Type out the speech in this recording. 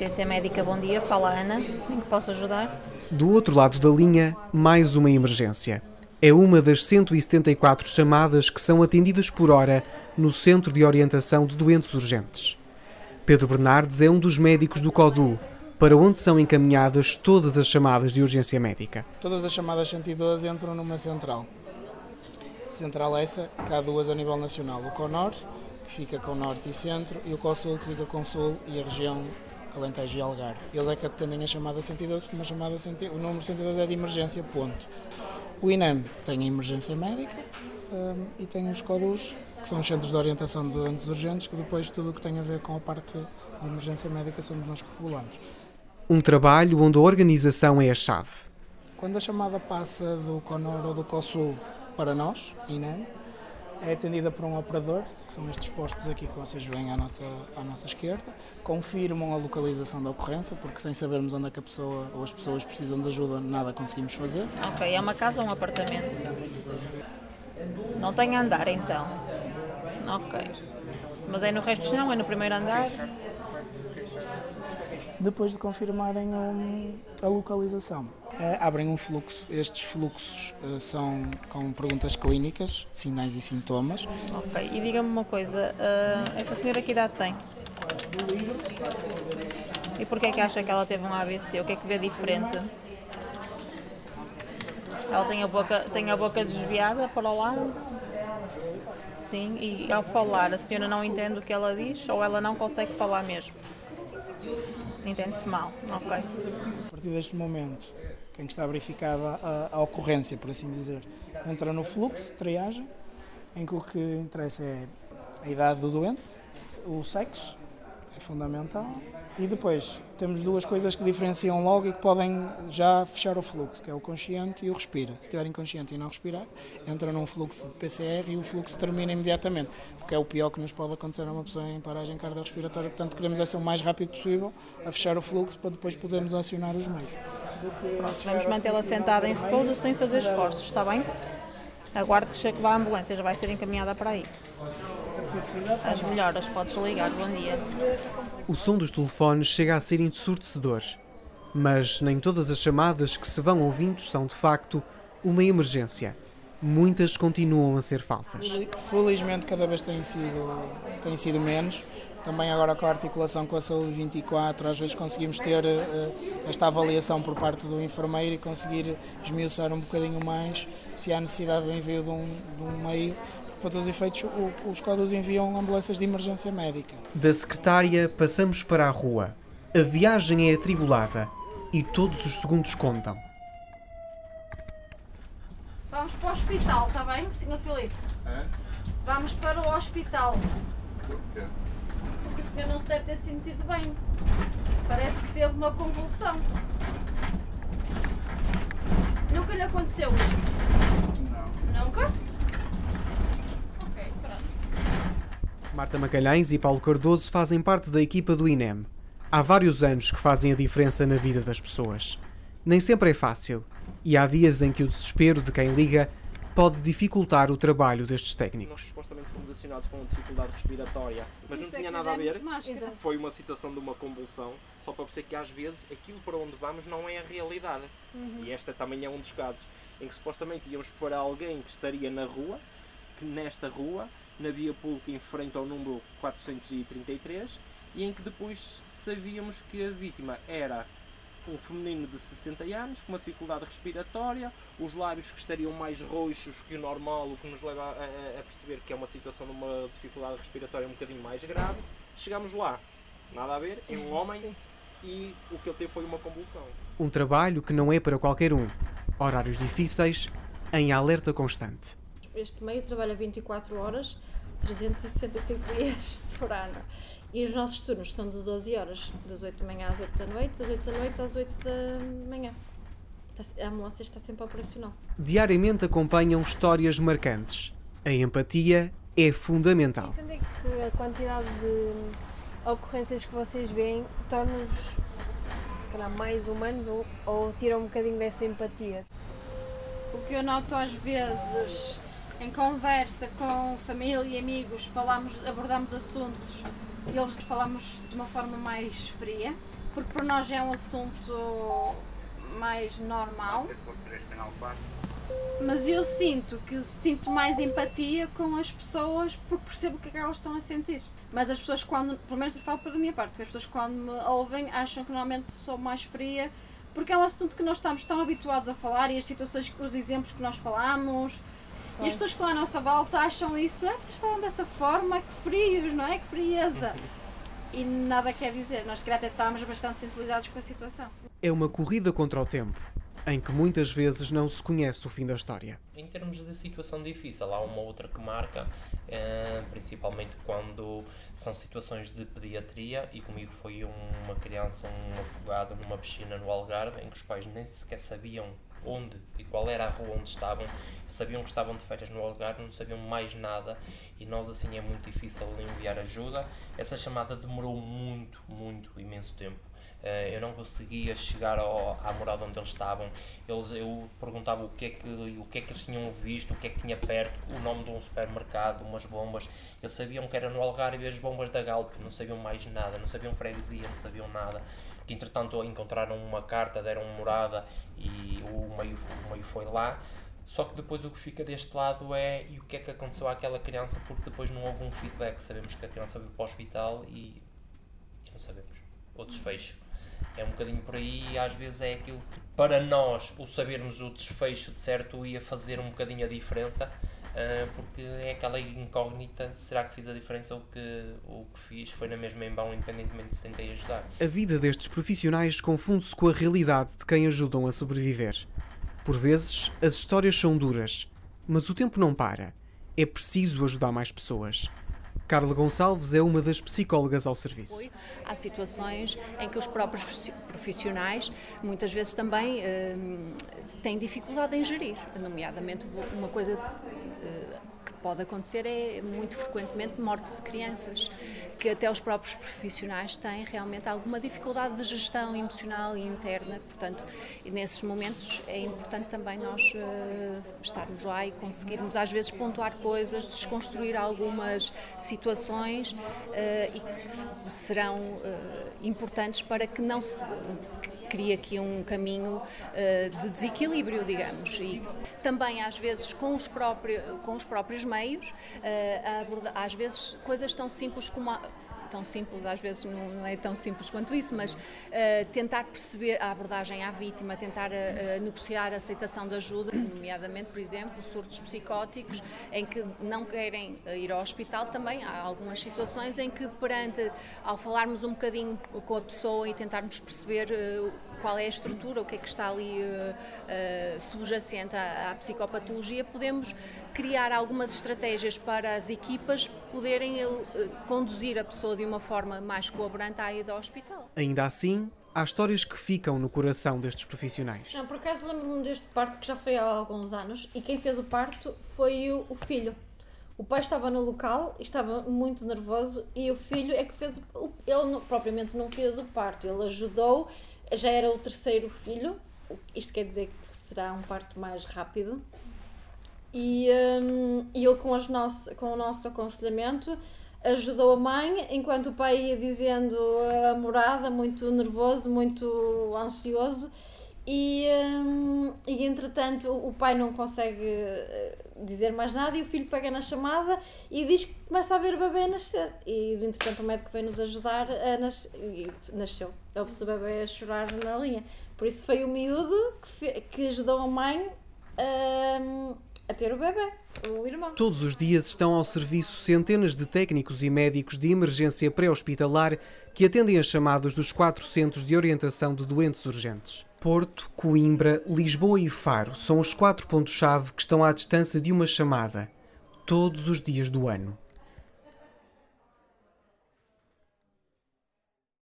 Emergência Médica, bom dia. Fala Ana, em que posso ajudar? Do outro lado da linha, mais uma emergência. É uma das 174 chamadas que são atendidas por hora no Centro de Orientação de Doentes Urgentes. Pedro Bernardes é um dos médicos do CODU, para onde são encaminhadas todas as chamadas de urgência médica. Todas as chamadas 112 entram numa central. Central essa, que há duas a nível nacional. O CONOR, que fica com Norte e Centro, e o COSUL, que fica com Sul e a região Alentejo e Algarve. Eles é que atendem a chamada 112, porque uma chamada 112, o número 112 é de emergência, ponto. O INEM tem a emergência médica um, e tem os CODUS, que são os Centros de Orientação de Doentes Urgentes, que depois tudo o que tem a ver com a parte de emergência médica somos nós que regulamos. Um trabalho onde a organização é a chave. Quando a chamada passa do CONOR ou do COSUL para nós, INEM, é atendida por um operador, que são estes postos aqui que vocês veem à nossa, à nossa esquerda, confirmam a localização da ocorrência, porque sem sabermos onde é que a pessoa ou as pessoas precisam de ajuda, nada conseguimos fazer. Ok, é uma casa ou um apartamento? Não tem andar então. Ok. Mas é no resto não? É no primeiro andar? Depois de confirmarem um, a localização, abrem um fluxo. Estes fluxos uh, são com perguntas clínicas, sinais e sintomas. Ok, e diga-me uma coisa: uh, essa senhora que idade tem? E porquê é que acha que ela teve um AVC? O que é que vê diferente? Ela tem a boca, tem a boca desviada para o lado? Sim, e ao falar, a senhora não entende o que ela diz ou ela não consegue falar mesmo? Entende-se mal, ok. A partir deste momento, quem está verificada a, a, ocorrência, por assim dizer, entra no fluxo de triagem, em que o que interessa é a idade do doente, o sexo, é fundamental, e depois temos duas coisas que diferenciam logo e que podem já fechar o fluxo, que é o consciente e o respira. Se estiver inconsciente e não respirar, entra num fluxo de PCR e o fluxo termina imediatamente, porque é o pior que nos pode acontecer a uma pessoa em paragem cardiorrespiratória. Portanto, queremos é ser o mais rápido possível a fechar o fluxo para depois podermos acionar os meios. Vamos mantê-la sentada em repouso sem fazer esforços, está bem? Aguarde que chegue a ambulância, já vai ser encaminhada para aí. As melhoras, podes ligar, bom dia. O som dos telefones chega a ser ensurdecedor, mas nem todas as chamadas que se vão ouvindo são de facto uma emergência. Muitas continuam a ser falsas. Felizmente cada vez tem sido, tem sido menos. Também agora com a articulação com a Saúde 24, às vezes conseguimos ter uh, esta avaliação por parte do enfermeiro e conseguir esmiuçar um bocadinho mais se há necessidade do envio de um, de um meio para todos os efeitos, os códigos enviam ambulâncias de emergência médica. Da secretária passamos para a rua. A viagem é atribulada e todos os segundos contam. Vamos para o hospital, está bem, Sr. Filipe? É? Vamos para o hospital. Por quê? Senhor não se deve ter sentido bem. Parece que teve uma convulsão. Nunca lhe aconteceu isto? Não. Nunca? Marta Magalhães e Paulo Cardoso fazem parte da equipa do INEM. Há vários anos que fazem a diferença na vida das pessoas. Nem sempre é fácil, e há dias em que o desespero de quem liga pode dificultar o trabalho destes técnicos. Nós supostamente fomos acionados com uma dificuldade respiratória, mas não é tinha nada a ver. Foi uma situação de uma convulsão, só para perceber que às vezes aquilo para onde vamos não é a realidade. Uhum. E esta também é um dos casos em que supostamente íamos para alguém que estaria na rua, que nesta rua na via pública em frente ao número 433 e em que depois sabíamos que a vítima era um feminino de 60 anos com uma dificuldade respiratória, os lábios que estariam mais roxos que o normal, o que nos leva a, a, a perceber que é uma situação de uma dificuldade respiratória um bocadinho mais grave. Chegamos lá, nada a ver, é um homem Sim. e o que ele teve foi uma convulsão. Um trabalho que não é para qualquer um. Horários difíceis, em alerta constante este meio trabalha 24 horas, 365 dias por ano. E os nossos turnos são de 12 horas, das 8 da manhã às 8 da noite, das 8 da noite às 8 da manhã. A ambulância está sempre operacional. Diariamente acompanham histórias marcantes. A empatia é fundamental. Sentem que a quantidade de ocorrências que vocês veem torna-vos, se calhar, mais humanos ou, ou tira um bocadinho dessa empatia? O que eu noto às vezes em conversa com família e amigos, falamos, abordamos assuntos e eles falamos de uma forma mais fria. porque para nós é um assunto mais normal. Mas eu sinto que sinto mais empatia com as pessoas porque percebo o que é que elas estão a sentir. Mas as pessoas quando, pelo menos eu falo pela minha parte, que as pessoas quando me ouvem acham que normalmente sou mais fria porque é um assunto que nós estamos tão habituados a falar e as situações, os exemplos que nós falamos e as pessoas que estão à nossa volta acham isso, ah, vocês falam dessa forma, que frios, não é? Que frieza. E nada quer dizer, nós se calhar até estávamos bastante sensibilizados com a situação. É uma corrida contra o tempo, em que muitas vezes não se conhece o fim da história. Em termos de situação difícil, há uma outra que marca, eh, principalmente quando são situações de pediatria, e comigo foi uma criança, um afogado numa piscina no Algarve, em que os pais nem sequer sabiam onde e qual era a rua onde estavam, sabiam que estavam de férias no Algarve, não sabiam mais nada e nós assim é muito difícil enviar ajuda. Essa chamada demorou muito, muito, imenso tempo. Uh, eu não conseguia chegar ao, à morada onde eles estavam. Eles, eu perguntava o que, é que, o que é que eles tinham visto, o que é que tinha perto, o nome de um supermercado, umas bombas. Eles sabiam que era no Algarve as bombas da Galp, não sabiam mais nada, não sabiam freguesia, não sabiam nada que entretanto encontraram uma carta, deram morada e o meio, o meio foi lá. Só que depois o que fica deste lado é e o que é que aconteceu àquela criança, porque depois não houve um feedback. Sabemos que a criança veio para o hospital e, não sabemos. O desfecho. É um bocadinho por aí e às vezes é aquilo que para nós o sabermos o desfecho de certo ia fazer um bocadinho a diferença Uh, porque é aquela incógnita, será que fiz a diferença ou que o que fiz foi na mesma em vão, independentemente se tentei ajudar. A vida destes profissionais confunde-se com a realidade de quem ajudam a sobreviver. Por vezes, as histórias são duras, mas o tempo não para. É preciso ajudar mais pessoas. Carla Gonçalves é uma das psicólogas ao serviço. Há situações em que os próprios profissionais muitas vezes também uh, têm dificuldade em gerir, nomeadamente uma coisa uh, pode acontecer é muito frequentemente morte de crianças, que até os próprios profissionais têm realmente alguma dificuldade de gestão emocional e interna, portanto, nesses momentos é importante também nós uh, estarmos lá e conseguirmos às vezes pontuar coisas, desconstruir algumas situações uh, e que serão uh, importantes para que não se cria aqui um caminho uh, de desequilíbrio, digamos. E também, às vezes, com os, próprios, com os próprios meios, uh, às vezes, coisas tão simples como a, tão simples, às vezes não, é tão simples quanto isso, mas uh, tentar perceber a abordagem à vítima, tentar uh, negociar a aceitação de ajuda, nomeadamente, por exemplo, surtos psicóticos, em que não querem ir ao hospital, também há algumas situações em que, perante, ao falarmos um bocadinho com a pessoa e tentarmos perceber qual é a estrutura, o que é que está ali uh, uh, subjacente à, à, psicopatologia, podemos criar algumas estratégias para as equipas poderem uh, conduzir a pessoa de uma forma mais colaborante à ida ao hospital. Ainda assim, há histórias que ficam no coração destes profissionais. Não, por acaso lembro-me deste parto que já foi há alguns anos e quem fez o parto foi o, o filho. O pai estava no local, estava muito nervoso e o filho é que fez. O, ele não, propriamente não fez o parto, ele ajudou já era o terceiro filho, isto quer dizer que será um parto mais rápido. E, um, e ele, com, nosso, com o nosso aconselhamento, ajudou a mãe, enquanto o pai ia dizendo a morada, muito nervoso, muito ansioso. E, um, e entretanto, o pai não consegue eh, dizer mais nada e o filho pega na chamada e diz que começa a ver o bebê nascer. E entretanto, o médico veio nos ajudar a nas... e nasceu. Houve-se o bebê a chorar na linha. Por isso foi o miúdo que, que ajudou a mãe a, a ter o bebê, o irmão. Todos os dias estão ao serviço centenas de técnicos e médicos de emergência pré-hospitalar que atendem as chamadas dos quatro centros de orientação de doentes urgentes. Porto, Coimbra, Lisboa e Faro são os quatro pontos-chave que estão à distância de uma chamada, todos os dias do ano.